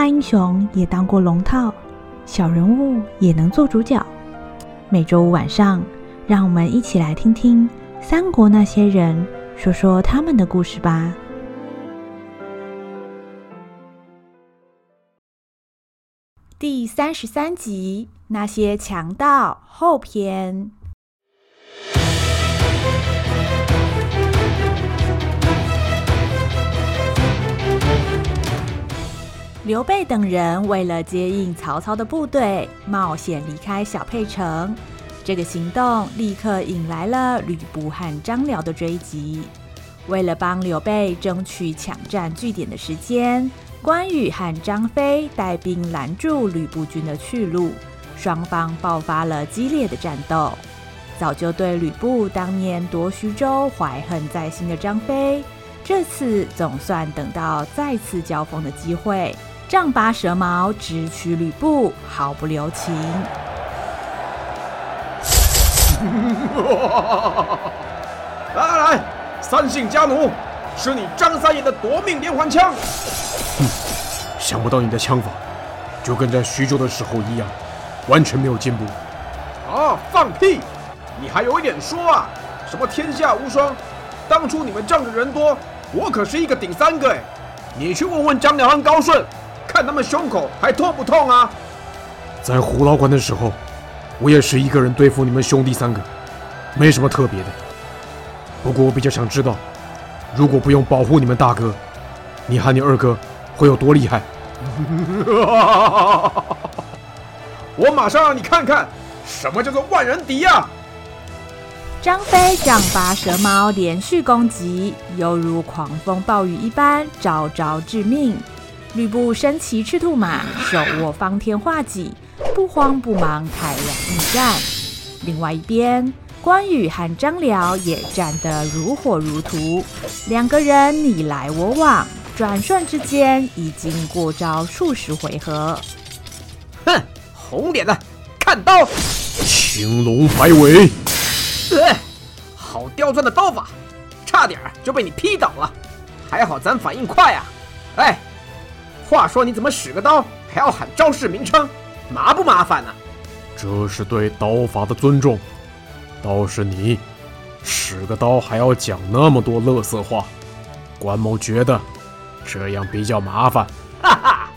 大英雄也当过龙套，小人物也能做主角。每周五晚上，让我们一起来听听三国那些人说说他们的故事吧。第三十三集：那些强盗后篇。刘备等人为了接应曹操的部队，冒险离开小沛城。这个行动立刻引来了吕布和张辽的追击。为了帮刘备争取抢占据点的时间，关羽和张飞带兵拦住吕布军的去路，双方爆发了激烈的战斗。早就对吕布当年夺徐州怀恨在心的张飞，这次总算等到再次交锋的机会。丈八蛇矛直取吕布，毫不留情。来来来，三姓家奴，是你张三爷的夺命连环枪。哼，想不到你的枪法就跟在徐州的时候一样，完全没有进步。啊，放屁！你还有一点说啊？什么天下无双？当初你们仗着人多，我可是一个顶三个哎。你去问问张辽和高顺。看他们胸口还痛不痛啊？在虎牢关的时候，我也是一个人对付你们兄弟三个，没什么特别的。不过我比较想知道，如果不用保护你们大哥，你和你二哥会有多厉害？我马上让你看看，什么叫做万人敌呀！张飞丈八蛇矛连续攻击，犹如狂风暴雨一般，招招致命。吕布身骑赤兔马，手握方天画戟，不慌不忙开了应战。另外一边，关羽和张辽也战得如火如荼，两个人你来我往，转瞬之间已经过招数十回合。哼，红脸的，看刀！青龙摆尾。呃，好刁钻的刀法，差点就被你劈倒了，还好咱反应快啊！哎。话说你怎么使个刀还要喊招式名称，麻不麻烦呢？这是对刀法的尊重。倒是你，使个刀还要讲那么多乐色话，关某觉得这样比较麻烦。哈哈，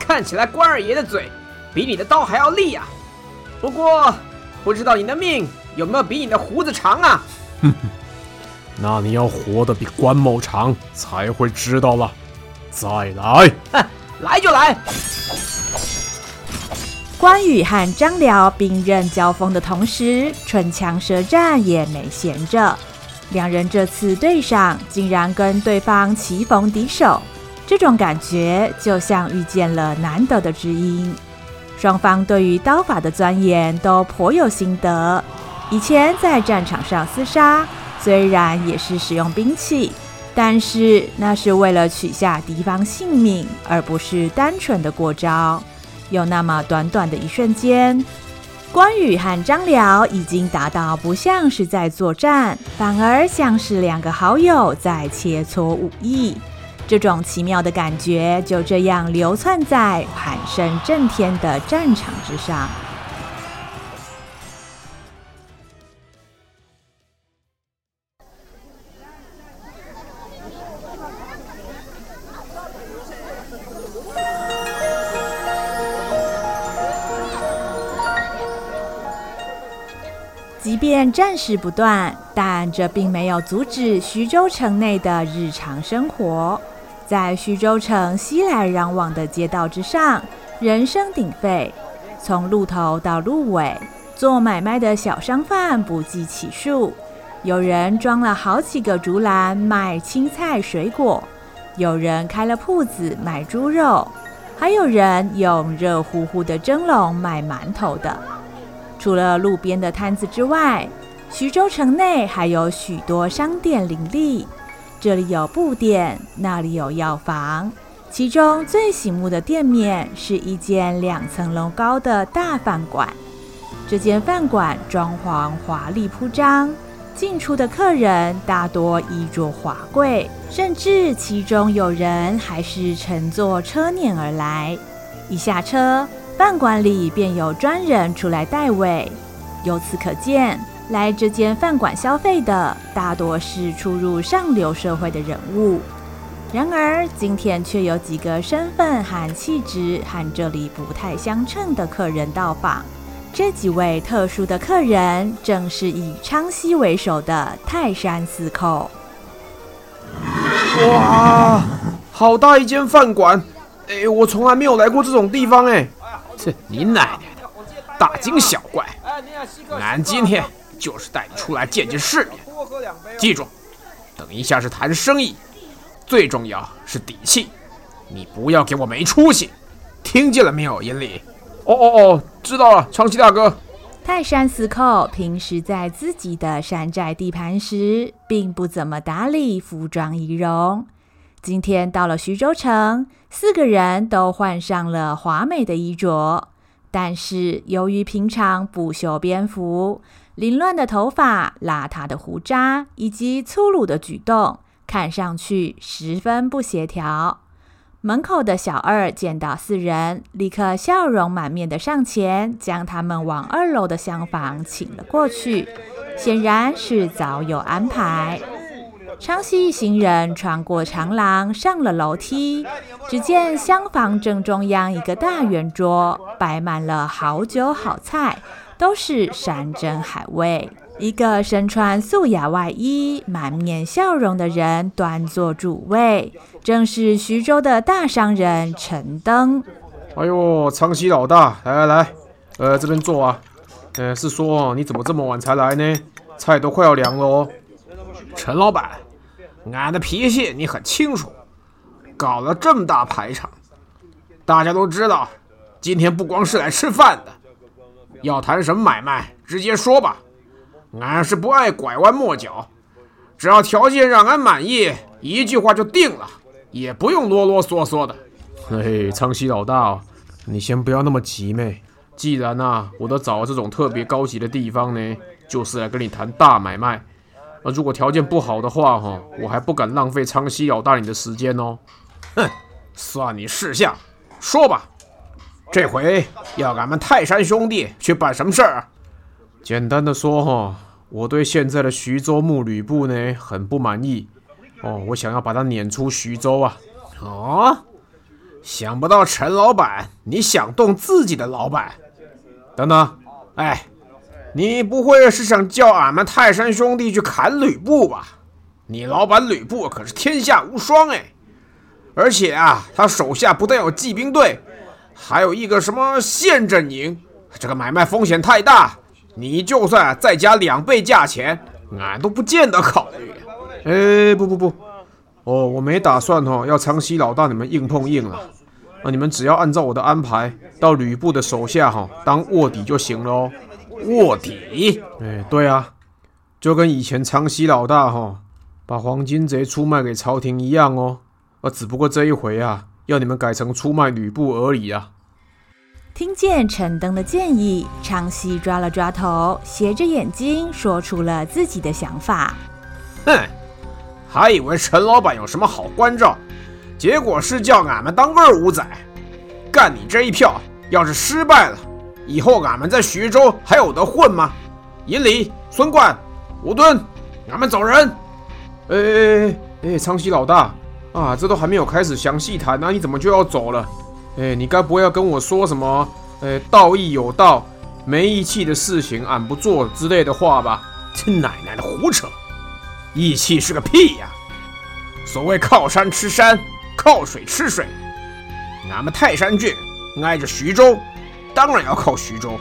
看起来关二爷的嘴比你的刀还要利呀。不过不知道你的命有没有比你的胡子长啊？哼哼，那你要活得比关某长才会知道了。再来，哼来就来！关羽和张辽兵刃交锋的同时，唇枪舌战也没闲着。两人这次对上，竟然跟对方棋逢敌手，这种感觉就像遇见了难得的知音。双方对于刀法的钻研都颇有心得。以前在战场上厮杀，虽然也是使用兵器。但是那是为了取下敌方性命，而不是单纯的过招。有那么短短的一瞬间，关羽和张辽已经达到不像是在作战，反而像是两个好友在切磋武艺。这种奇妙的感觉就这样流窜在喊声震天的战场之上。战事不断，但这并没有阻止徐州城内的日常生活。在徐州城熙来攘往的街道之上，人声鼎沸，从路头到路尾，做买卖的小商贩不计其数。有人装了好几个竹篮卖青菜水果，有人开了铺子卖猪肉，还有人用热乎乎的蒸笼卖馒头的。除了路边的摊子之外，徐州城内还有许多商店林立。这里有布店，那里有药房。其中最醒目的店面是一间两层楼高的大饭馆。这间饭馆装潢华丽铺张，进出的客人大多衣着华贵，甚至其中有人还是乘坐车辇而来。一下车，饭馆里便有专人出来代位。由此可见，来这间饭馆消费的大多是出入上流社会的人物。然而，今天却有几个身份和气质和这里不太相称的客人到访。这几位特殊的客人，正是以昌西为首的泰山四寇。哇，好大一间饭馆！哎，我从来没有来过这种地方哎。这你奶奶的，大惊小怪！俺今天就是带你出来见见世面。记住，等一下是谈生意。最重要是底气，你不要给我没出息，听见了没有，银里？哦哦哦，知道了，昌西大哥。泰山四寇平时在自己的山寨地盘时，并不怎么打理服装仪容。今天到了徐州城，四个人都换上了华美的衣着，但是由于平常不修边幅，凌乱的头发、邋遢的胡渣以及粗鲁的举动。看上去十分不协调。门口的小二见到四人，立刻笑容满面地上前，将他们往二楼的厢房请了过去，显然是早有安排。昌西一行人穿过长廊，上了楼梯，只见厢房正中央一个大圆桌，摆满了好酒好菜，都是山珍海味。一个身穿素雅外衣、满面笑容的人端坐主位，正是徐州的大商人陈登。哎呦，昌西老大，来来来，呃，这边坐啊。呃，是说你怎么这么晚才来呢？菜都快要凉了哦。陈老板，俺的脾气你很清楚。搞了这么大排场，大家都知道，今天不光是来吃饭的，要谈什么买卖，直接说吧。俺是不爱拐弯抹角，只要条件让俺满意，一句话就定了，也不用啰啰嗦嗦的。嘿，苍西老大，你先不要那么急呗。既然啊，我都找了这种特别高级的地方呢，就是来跟你谈大买卖。那如果条件不好的话，哈，我还不敢浪费苍溪老大你的时间哦。哼，算你识相，说吧，这回要俺们泰山兄弟去办什么事儿？简单的说，哈。我对现在的徐州牧吕布呢很不满意哦，我想要把他撵出徐州啊！哦，想不到陈老板，你想动自己的老板？等等，哎，你不会是想叫俺们泰山兄弟去砍吕布吧？你老板吕布可是天下无双哎，而且啊，他手下不但有骑兵队，还有一个什么县阵营，这个买卖风险太大。你就算再加两倍价钱，俺都不见得考虑。哎，不不不，哦，我没打算哈，要昌西老大你们硬碰硬了。那你们只要按照我的安排，到吕布的手下哈当卧底就行了哦。卧底？哎，对啊，就跟以前昌西老大哈把黄金贼出卖给朝廷一样哦。啊，只不过这一回啊，要你们改成出卖吕布而已啊。听见陈登的建议，昌西抓了抓头，斜着眼睛说出了自己的想法。哼，还以为陈老板有什么好关照，结果是叫俺们当二五仔。干你这一票，要是失败了，以后俺们在徐州还有得混吗？尹礼、孙贯、吴敦，俺们走人。哎哎哎哎，苍西老大啊，这都还没有开始详细谈呢，你怎么就要走了？哎，你该不会要跟我说什么？哎，道义有道，没义气的事情俺不做之类的话吧？这奶奶的胡扯！义气是个屁呀！所谓靠山吃山，靠水吃水。俺们泰山郡挨着徐州，当然要靠徐州。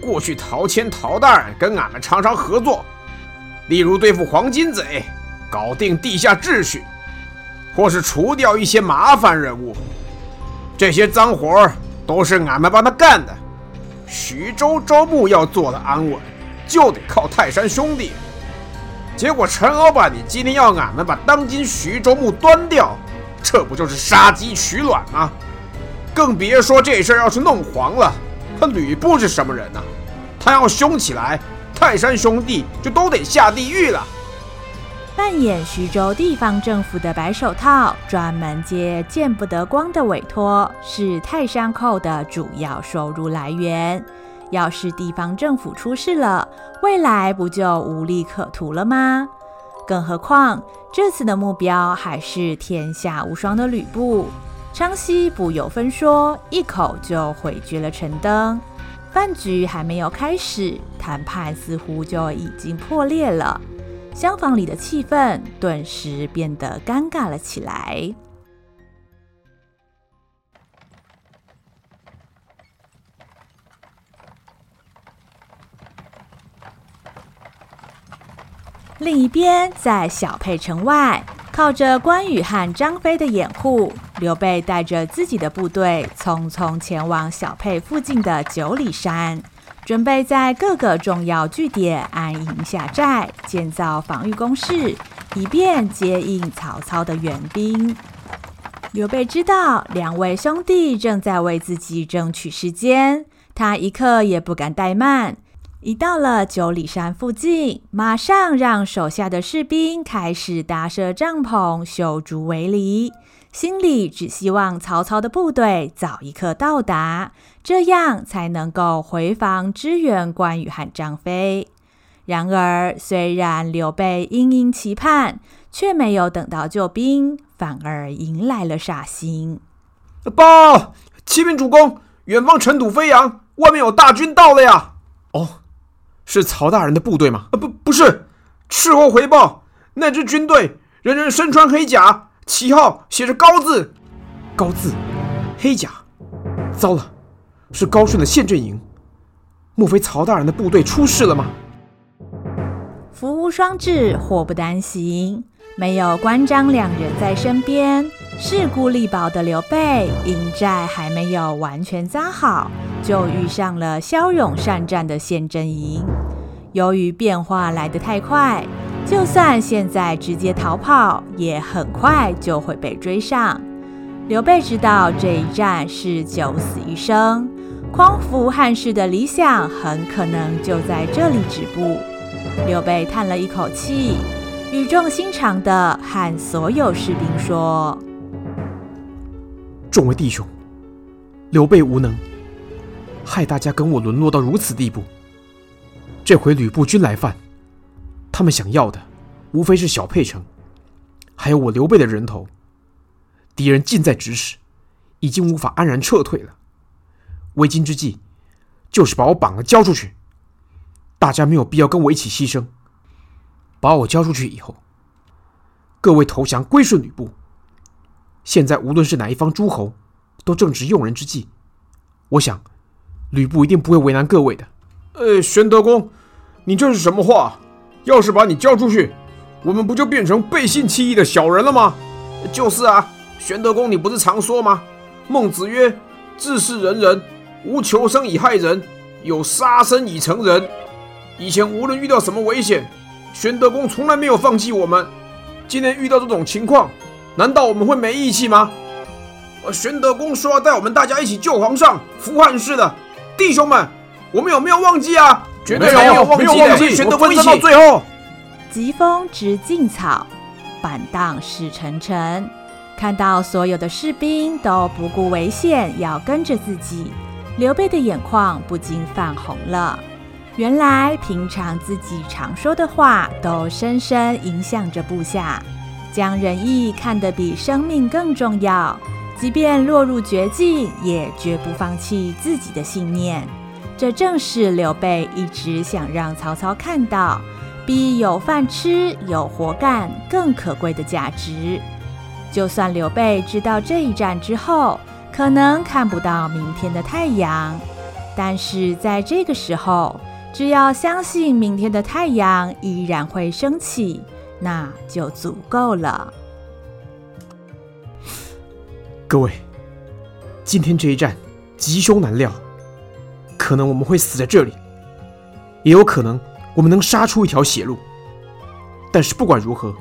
过去陶谦、陶大人跟俺们常常合作，例如对付黄金贼、搞定地下秩序，或是除掉一些麻烦人物。这些脏活儿都是俺们帮他干的。徐州州牧要做的安稳，就得靠泰山兄弟。结果陈老板，你今天要俺们把当今徐州牧端掉，这不就是杀鸡取卵吗？更别说这事儿要是弄黄了，他吕布是什么人呢？他要凶起来，泰山兄弟就都得下地狱了。扮演徐州地方政府的白手套，专门接见不得光的委托，是泰山寇的主要收入来源。要是地方政府出事了，未来不就无利可图了吗？更何况这次的目标还是天下无双的吕布。昌西不由分说，一口就回绝了陈登。饭局还没有开始，谈判似乎就已经破裂了。厢房里的气氛顿时变得尴尬了起来。另一边，在小沛城外，靠着关羽和张飞的掩护，刘备带着自己的部队匆匆前往小沛附近的九里山。准备在各个重要据点安营下寨，建造防御工事，以便接应曹操的援兵。刘备知道两位兄弟正在为自己争取时间，他一刻也不敢怠慢。一到了九里山附近，马上让手下的士兵开始搭设帐篷、修筑围篱。心里只希望曹操的部队早一刻到达，这样才能够回防支援关羽和张飞。然而，虽然刘备殷殷期盼，却没有等到救兵，反而迎来了煞星。报，启禀主公，远方尘土飞扬，外面有大军到了呀！哦，是曹大人的部队吗？啊不，不是。斥候回报，那支军队人人身穿黑甲。旗号写着“高”字，高字，黑甲。糟了，是高顺的陷阵营。莫非曹大人的部队出事了吗？福无双至，祸不单行。没有关张两人在身边，势孤力薄的刘备营寨还没有完全扎好，就遇上了骁勇善战的陷阵营。由于变化来得太快。就算现在直接逃跑，也很快就会被追上。刘备知道这一战是九死一生，匡扶汉室的理想很可能就在这里止步。刘备叹了一口气，语重心长地和所有士兵说：“众位弟兄，刘备无能，害大家跟我沦落到如此地步。这回吕布军来犯。”他们想要的，无非是小沛城，还有我刘备的人头。敌人近在咫尺，已经无法安然撤退了。为今之计，就是把我绑了交出去。大家没有必要跟我一起牺牲。把我交出去以后，各位投降归顺吕布。现在无论是哪一方诸侯，都正值用人之际。我想，吕布一定不会为难各位的。呃，玄德公，你这是什么话？要是把你交出去，我们不就变成背信弃义的小人了吗？就是啊，玄德公，你不是常说吗？孟子曰：“治世仁人，无求生以害人，有杀生以成仁。”以前无论遇到什么危险，玄德公从来没有放弃我们。今天遇到这种情况，难道我们会没义气吗？玄德公说要带我们大家一起救皇上、扶汉室的弟兄们，我们有没有忘记啊？绝对没有，没有忘记，选的分到最后。疾风直劲草，板荡识沉沉。看到所有的士兵都不顾危险要跟着自己，刘备的眼眶不禁泛红了。原来平常自己常说的话，都深深影响着部下，将仁义看得。比生命更重要，即便落入绝境，也绝不放弃自己的信念。这正是刘备一直想让曹操看到，比有饭吃、有活干更可贵的价值。就算刘备知道这一战之后可能看不到明天的太阳，但是在这个时候，只要相信明天的太阳依然会升起，那就足够了。各位，今天这一战吉凶难料，可能我们会死在这里，也有可能我们能杀出一条血路。但是不管如何，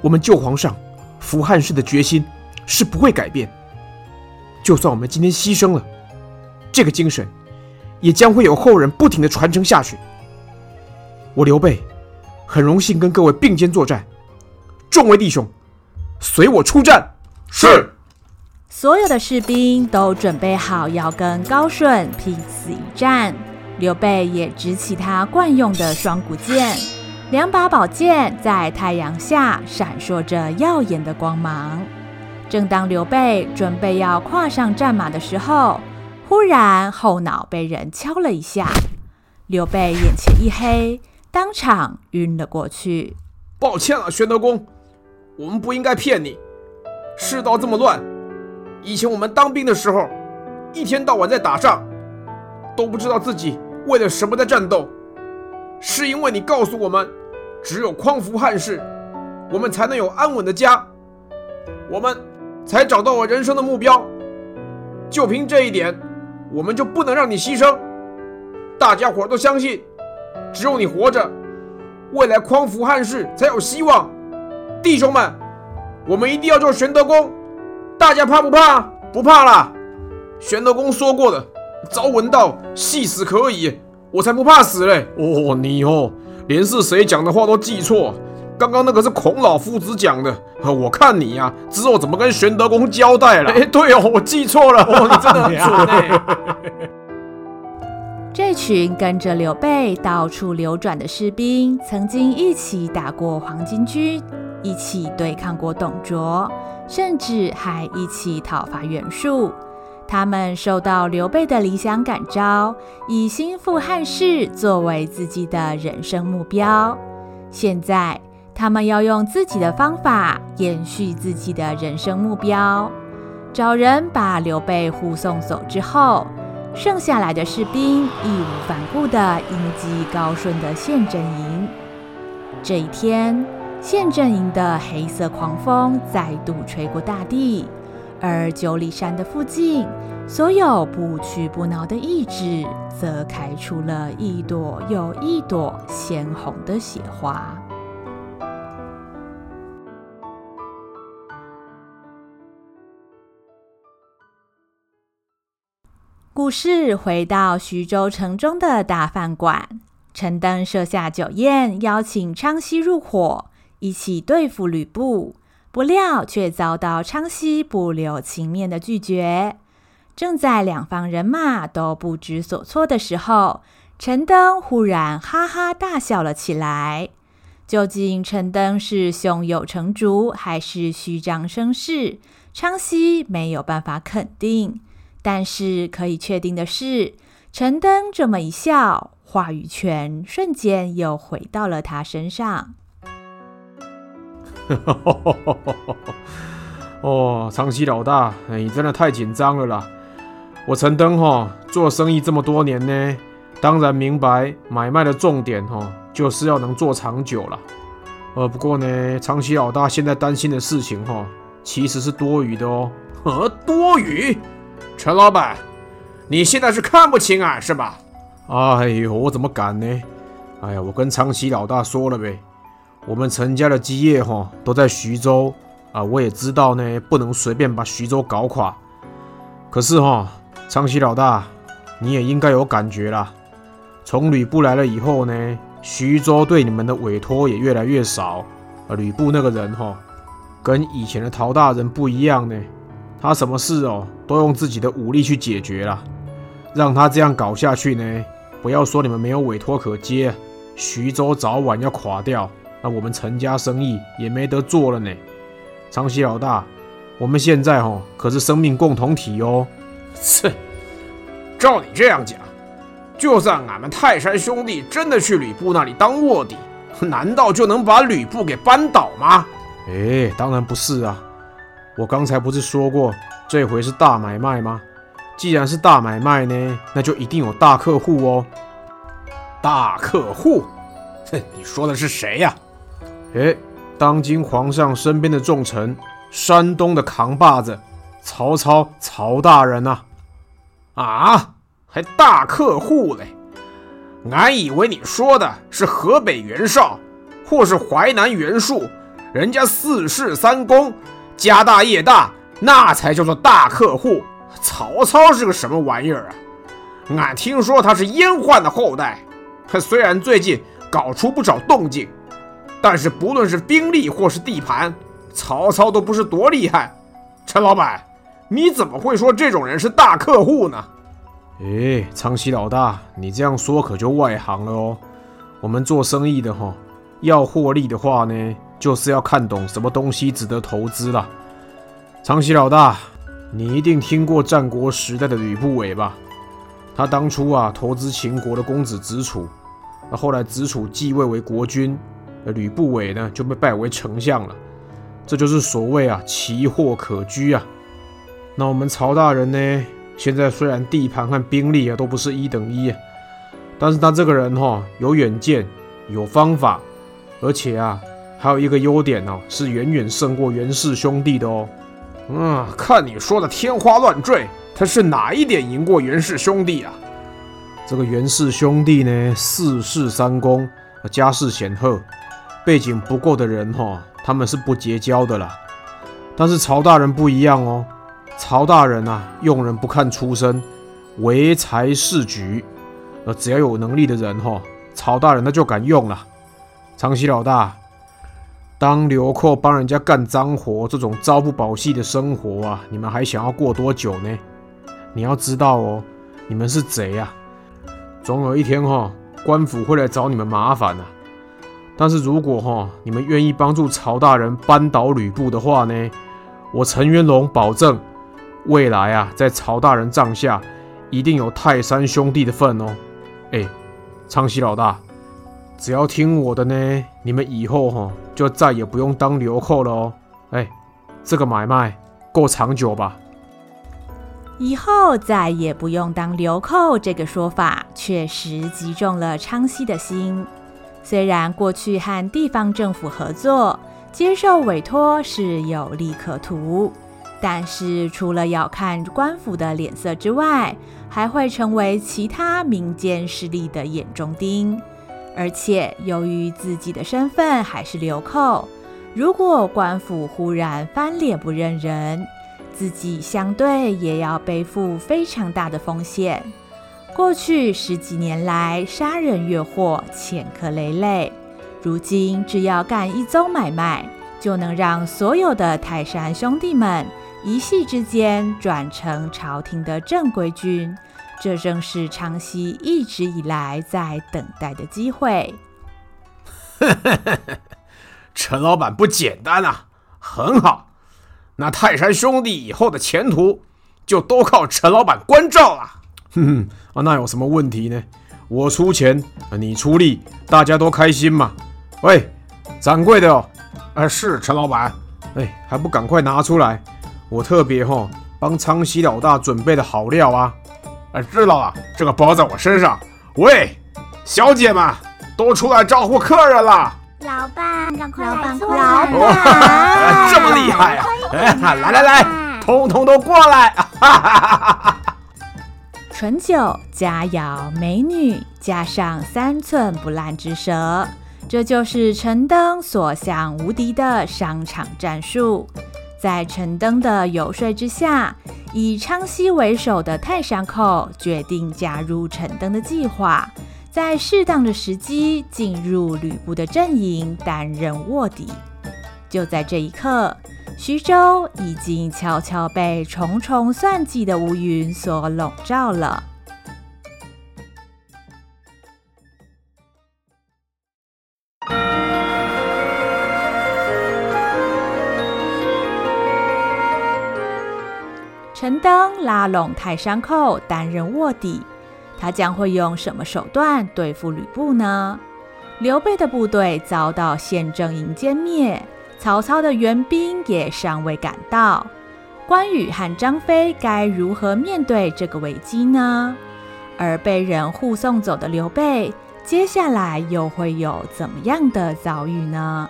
我们救皇上、扶汉室的决心是不会改变。就算我们今天牺牲了，这个精神也将会有后人不停的传承下去。我刘备很荣幸跟各位并肩作战，众位弟兄，随我出战。是。所有的士兵都准备好要跟高顺拼死一战。刘备也执起他惯用的双股剑。两把宝剑在太阳下闪烁着耀眼的光芒。正当刘备准备要跨上战马的时候，忽然后脑被人敲了一下，刘备眼前一黑，当场晕了过去。抱歉了，玄德公，我们不应该骗你。世道这么乱，以前我们当兵的时候，一天到晚在打仗，都不知道自己为了什么在战斗。是因为你告诉我们，只有匡扶汉室，我们才能有安稳的家，我们才找到了人生的目标。就凭这一点，我们就不能让你牺牲。大家伙都相信，只有你活着，未来匡扶汉室才有希望。弟兄们，我们一定要做玄德公。大家怕不怕？不怕啦。玄德公说过的，朝闻道，夕死可矣。我才不怕死嘞！哦，你哦，连是谁讲的话都记错。刚刚那个是孔老夫子讲的。我看你呀、啊，之后怎么跟玄德公交代了？哎，对哦，我记错了。哦，你真的很准哎。这群跟着刘备到处流转的士兵，曾经一起打过黄巾军，一起对抗过董卓，甚至还一起讨伐袁术。他们受到刘备的理想感召，以兴复汉室作为自己的人生目标。现在，他们要用自己的方法延续自己的人生目标。找人把刘备护送走之后，剩下来的士兵义无反顾地迎击高顺的陷阵营。这一天，陷阵营的黑色狂风再度吹过大地。而九里山的附近，所有不屈不挠的意志，则开出了一朵又一朵鲜红的血花。故事回到徐州城中的大饭馆，陈登设下酒宴，邀请昌熙入伙，一起对付吕布。不料却遭到昌豨不留情面的拒绝。正在两方人马都不知所措的时候，陈登忽然哈哈大笑了起来。究竟陈登是胸有成竹还是虚张声势？昌豨没有办法肯定。但是可以确定的是，陈登这么一笑，话语权瞬间又回到了他身上。哦，长崎老大，你真的太紧张了啦！我陈登哈做生意这么多年呢，当然明白买卖的重点哈，就是要能做长久了。呃，不过呢，长崎老大现在担心的事情哈，其实是多余的哦。呃，多余？陈老板，你现在是看不清俺是吧？哎呦，我怎么敢呢？哎呀，我跟长崎老大说了呗。我们陈家的基业哈都在徐州啊，我也知道呢，不能随便把徐州搞垮。可是哈，昌豨老大，你也应该有感觉啦。从吕布来了以后呢，徐州对你们的委托也越来越少。啊，吕布那个人哈，跟以前的陶大人不一样呢，他什么事哦都用自己的武力去解决了。让他这样搞下去呢，不要说你们没有委托可接，徐州早晚要垮掉。那我们陈家生意也没得做了呢，昌豨老大，我们现在哦可是生命共同体哦。切，照你这样讲，就算俺们泰山兄弟真的去吕布那里当卧底，难道就能把吕布给扳倒吗？哎，当然不是啊！我刚才不是说过，这回是大买卖吗？既然是大买卖呢，那就一定有大客户哦。大客户？哼，你说的是谁呀？哎，当今皇上身边的重臣，山东的扛把子，曹操，曹大人呐！啊，还大客户嘞？俺以为你说的是河北袁绍，或是淮南袁术，人家四世三公，家大业大，那才叫做大客户。曹操是个什么玩意儿啊？俺听说他是阉宦的后代，他虽然最近搞出不少动静，但是不论是兵力或是地盘，曹操都不是多厉害。陈老板，你怎么会说这种人是大客户呢？哎，苍西老大，你这样说可就外行了哦。我们做生意的哈，要获利的话呢，就是要看懂什么东西值得投资了。苍西老大，你一定听过战国时代的吕不韦吧？他当初啊，投资秦国的公子子楚，那后来子楚继位为国君，吕不韦呢就被拜为丞相了。这就是所谓啊，奇货可居啊。那我们曹大人呢？现在虽然地盘和兵力啊都不是一等一，但是他这个人哈、哦、有远见，有方法，而且啊还有一个优点哦，是远远胜过袁氏兄弟的哦。嗯，看你说的天花乱坠，他是哪一点赢过袁氏兄弟啊？这个袁氏兄弟呢，四世三公，家世显赫，背景不够的人哈、他们是不结交的啦。但是曹大人不一样哦。曹大人啊，用人不看出身，唯才是举。呃，只要有能力的人哈，曹大人他就敢用了。长西老大，当流寇帮人家干脏活，这种朝不保夕的生活啊，你们还想要过多久呢？你要知道哦，你们是贼啊，总有一天哈，官府会来找你们麻烦的。但是如果哈，你们愿意帮助曹大人扳倒吕布的话呢，我陈元龙保证。未来啊，在曹大人帐下，一定有泰山兄弟的份哦。哎，昌西老大，只要听我的呢，你们以后哈就再也不用当流寇了哦。哎，这个买卖够长久吧？以后再也不用当流寇这个说法，确实击中了昌西的心。虽然过去和地方政府合作，接受委托是有利可图。但是，除了要看官府的脸色之外，还会成为其他民间势力的眼中钉。而且，由于自己的身份还是流寇，如果官府忽然翻脸不认人，自己相对也要背负非常大的风险。过去十几年来，杀人越货，前科累累，如今只要干一宗买卖，就能让所有的泰山兄弟们。一夕之间转成朝廷的正规军，这正是昌西一直以来在等待的机会。陈老板不简单啊，很好，那泰山兄弟以后的前途就都靠陈老板关照了。哼哼，啊，那有什么问题呢？我出钱，你出力，大家都开心嘛。喂，掌柜的哦，啊，是陈老板，哎，还不赶快拿出来。我特别哈帮苍西老大准备的好料啊！哎，知道了，这个包在我身上。喂，小姐们，都出来招呼客人了。老板，赶快来！老板，老板，哦，这么厉害呀！哎，来来来，通通都过来！哈哈哈哈哈！醇酒、佳肴、美女，加上三寸不烂之舌，这就是陈登所向无敌的商场战术。在陈登的游说之下，以昌西为首的泰山寇决定加入陈登的计划，在适当的时机进入吕布的阵营，担任卧底。就在这一刻，徐州已经悄悄被重重算计的乌云所笼罩了。陈登拉拢泰山寇担任卧底，他将会用什么手段对付吕布呢？刘备的部队遭到县政营歼灭，曹操的援兵也尚未赶到，关羽和张飞该如何面对这个危机呢？而被人护送走的刘备，接下来又会有怎么样的遭遇呢？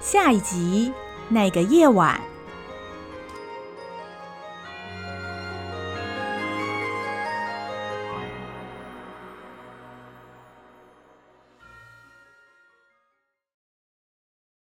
下一集，那个夜晚。